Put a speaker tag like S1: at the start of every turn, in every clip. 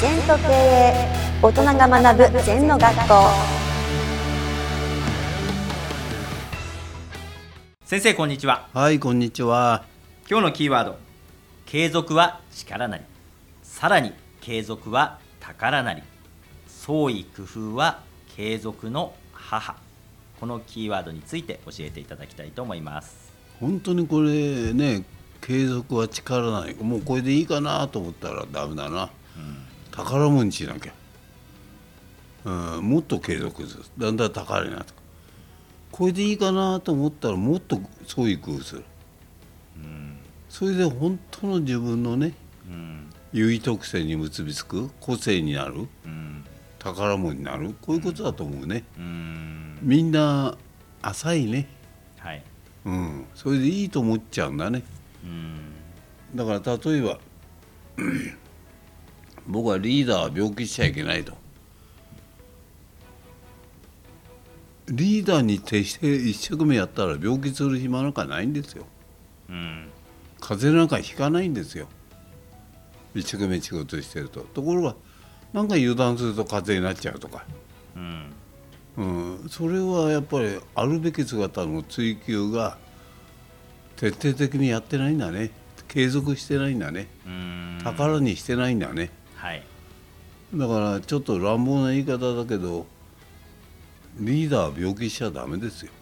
S1: 全と経営大人が学ぶ全の学校。
S2: 先生こんにちは。
S3: はい、こんにちは。
S2: 今日のキーワード。継続は力なり。さらに継続は宝なり。創意工夫は継続の母。このキーワードについて教えていただきたいと思います。
S3: 本当にこれね、継続は力ない。もうこれでいいかなと思ったらダメだな。宝物にしなきゃ。うん、もっと継続する。だんだん宝になってくる。これでいいかなと思ったらもっと創意工夫する。それで本当の自分のね、
S2: うん
S3: 優位特性に結びつく個性になる
S2: うん
S3: 宝物になるこういうことだと思うね。
S2: うん
S3: みんな浅いね。
S2: はい
S3: うん、それでいいと思っちゃうんだね。
S2: うん
S3: だから例えば僕はリーダーは病気しちゃいけないと。リーダーに徹して一生懸命やったら病気する暇なんかないんですよ。
S2: うん。
S3: 風邪なんかひかないんですよ。一生懸命仕事してると。ところがなんか油断すると風邪になっちゃうとか、
S2: うん。
S3: うん、それはやっぱりあるべき姿の追求が徹底的にやってないんだね。継続してないんだね。
S2: うん。
S3: 宝にしてないんだね
S2: はい。
S3: だからちょっと乱暴な言い方だけどリーダーは病気しちゃダメですよ。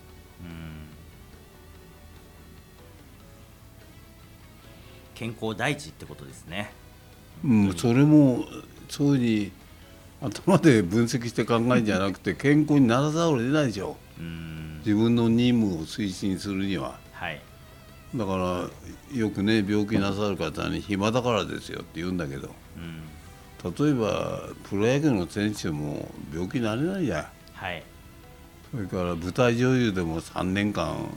S2: 健康第一ってことですね。
S3: うん、それもそういうふうに頭で分析して考えるんじゃなくて 健康にならざるを得ないでしょ
S2: うん。
S3: 自分の任務を推進するには。
S2: はい。
S3: だからよくね病気なさる方に暇だからですよって言うんだけど。
S2: うん
S3: 例えばプロ野球の選手も病気になれないじゃん。
S2: はい。
S3: それから舞台女優でも3年間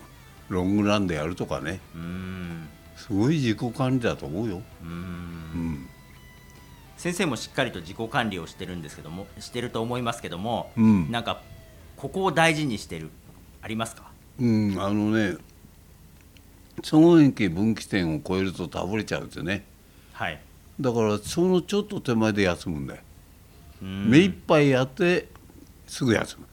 S3: ロングランでやるとかね。
S2: うん。
S3: すごい自己管理だと思うよ。
S2: うん。
S3: うん。
S2: 先生もしっかりと自己管理をしてるんですけどもしてると思いますけども、
S3: うん。
S2: なんかここを大事にしてるありますか？
S3: うん、あのね総延期分岐点を超えると倒れちゃうんですよね。
S2: はい、
S3: だからそのちょっと手前で休むんだよ、
S2: うん。
S3: 目いっぱいやってすぐ休む、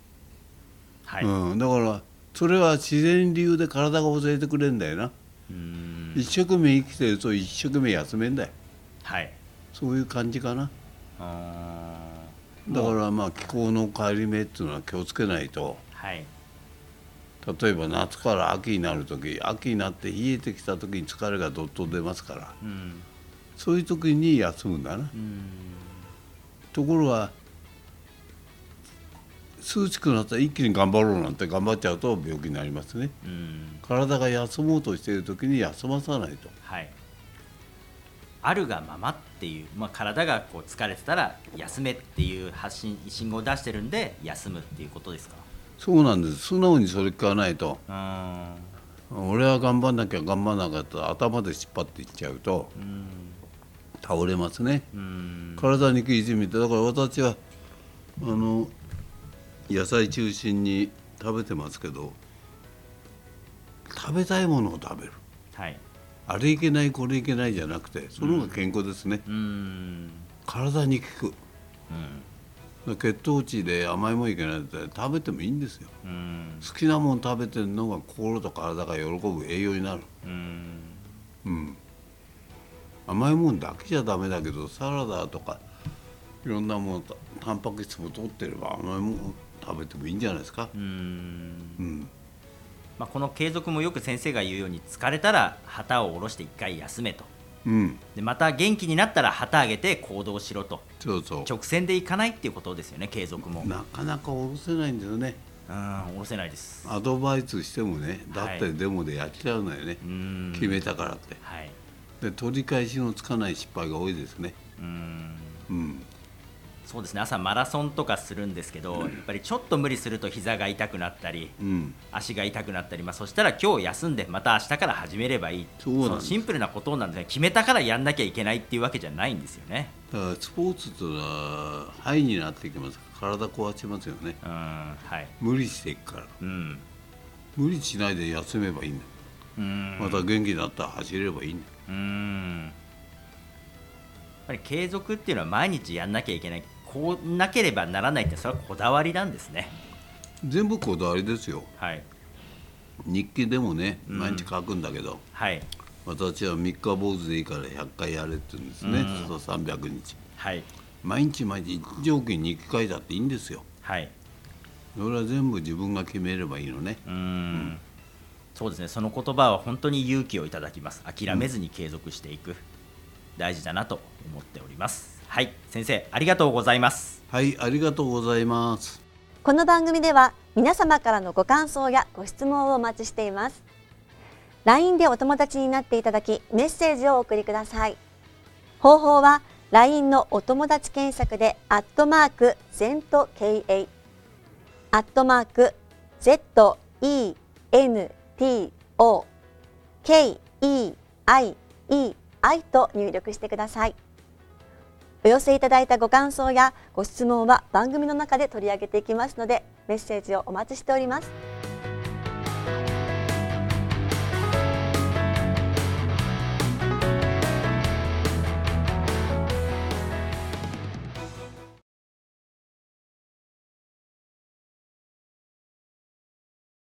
S2: はい、
S3: うん、だからそれは自然流で体が教えてくれるんだよな、
S2: うん。
S3: 一生懸命生きてると一生懸命休めんだよ。
S2: はい。
S3: そういう感じかな。
S2: あ
S3: だからまあ気候の変わり目っていうのは気をつけないと。
S2: ーはい。
S3: 例えば夏から秋になる時秋になって冷えてきた時に疲れがどっと出ますから。
S2: うん
S3: そういう時に休むんだな。
S2: うん。
S3: ところが数値くなったら一気に頑張ろうなんて頑張っちゃうと病気になりますね。
S2: うん。
S3: 体が休もうとしている時に休まさないと。
S2: はい。あるがままっていう、まあ、体がこう疲れてたら休めっていう発信信号を出してるんで休むっていうことですか？
S3: そうなんです。素直にそれ聞かないと。
S2: うん。
S3: 俺は頑張んなきゃ頑張んなかったら頭で引っ張っていっちゃうと。
S2: うん
S3: 倒れますね。
S2: うん。
S3: 体に食いしめてだから私はあの野菜中心に食べてますけど食べたいものを食べる。
S2: はい。
S3: あれいけないこれいけないじゃなくてその方が健康ですね、
S2: うん。
S3: 体に効く。
S2: うん。
S3: 血糖値で甘いもんいけないって食べてもいいんですよ。
S2: うん。
S3: 好きなもん食べてるのが心と体が喜ぶ栄養になる。
S2: うん。
S3: うん甘いもんだけじゃダメだけどサラダとかいろんなものたタンパク質も取ってれば甘いもん食べてもいいんじゃないですか？
S2: うん。
S3: うん。
S2: まあ、この継続もよく先生が言うように疲れたら旗を下ろして一回休めと。
S3: うん。
S2: でまた元気になったら旗上げて行動しろと。
S3: そうそう。
S2: 直線でいかないっていうことですよね継続も。うん
S3: なかなか下ろせないんだよね。
S2: 下ろせないです。
S3: アドバイスしてもねだって
S2: はい。
S3: デモでやっちゃうのよね、
S2: うん。
S3: 決めたからって。
S2: はい
S3: で取り返しのつかない失敗が多いですね。
S2: うん。
S3: うん。
S2: そうですね。朝マラソンとかするんですけどやっぱりちょっと無理すると膝が痛くなったり
S3: うん。
S2: 足が痛くなったり、まあ、そしたら今日休んでまた明日から始めればいい。
S3: そう
S2: シンプルなことなんですね決めたからやんなきゃいけないっていうわけじゃないんですよね。
S3: だからスポーツというのは肺になっていきます。体壊しますよね。
S2: うんはい。
S3: 無理していくから。
S2: うん。
S3: 無理しないで休めばいいんだ。
S2: うん。
S3: また元気になったら走ればいいんだ
S2: うん。ぱり継続っていうのは毎日やんなきゃいけない。こうなければならないってそれはこだわりなんですね。
S3: 全部こだわりですよ。
S2: はい。
S3: 日記でもね毎日書くんだけど、
S2: はい。
S3: 私は三日坊主でいいから100回やれって言うんですね、
S2: うん。
S3: そうすると300日。
S2: はい。
S3: 毎日毎日一条件に日記書いたっていいんですよ。
S2: はい。
S3: それは全部自分が決めればいいのね。
S2: うーんそうですね。その言葉は本当に勇気をいただきます。諦めずに継続していく、大事だなと思っております。はい先生ありがとうございます。
S3: はいありがとうございます。
S1: この番組では皆様からのご感想やご質問をお待ちしています。LINE でお友達になっていただきメッセージをお送りください。方法は LINE のお友達検索でアットマーク ZENTKA アットマーク T O K E I E I と入力してください。お寄せいただいたご感想やご質問は番組の中で取り上げていきますのでメッセージをお待ちしております。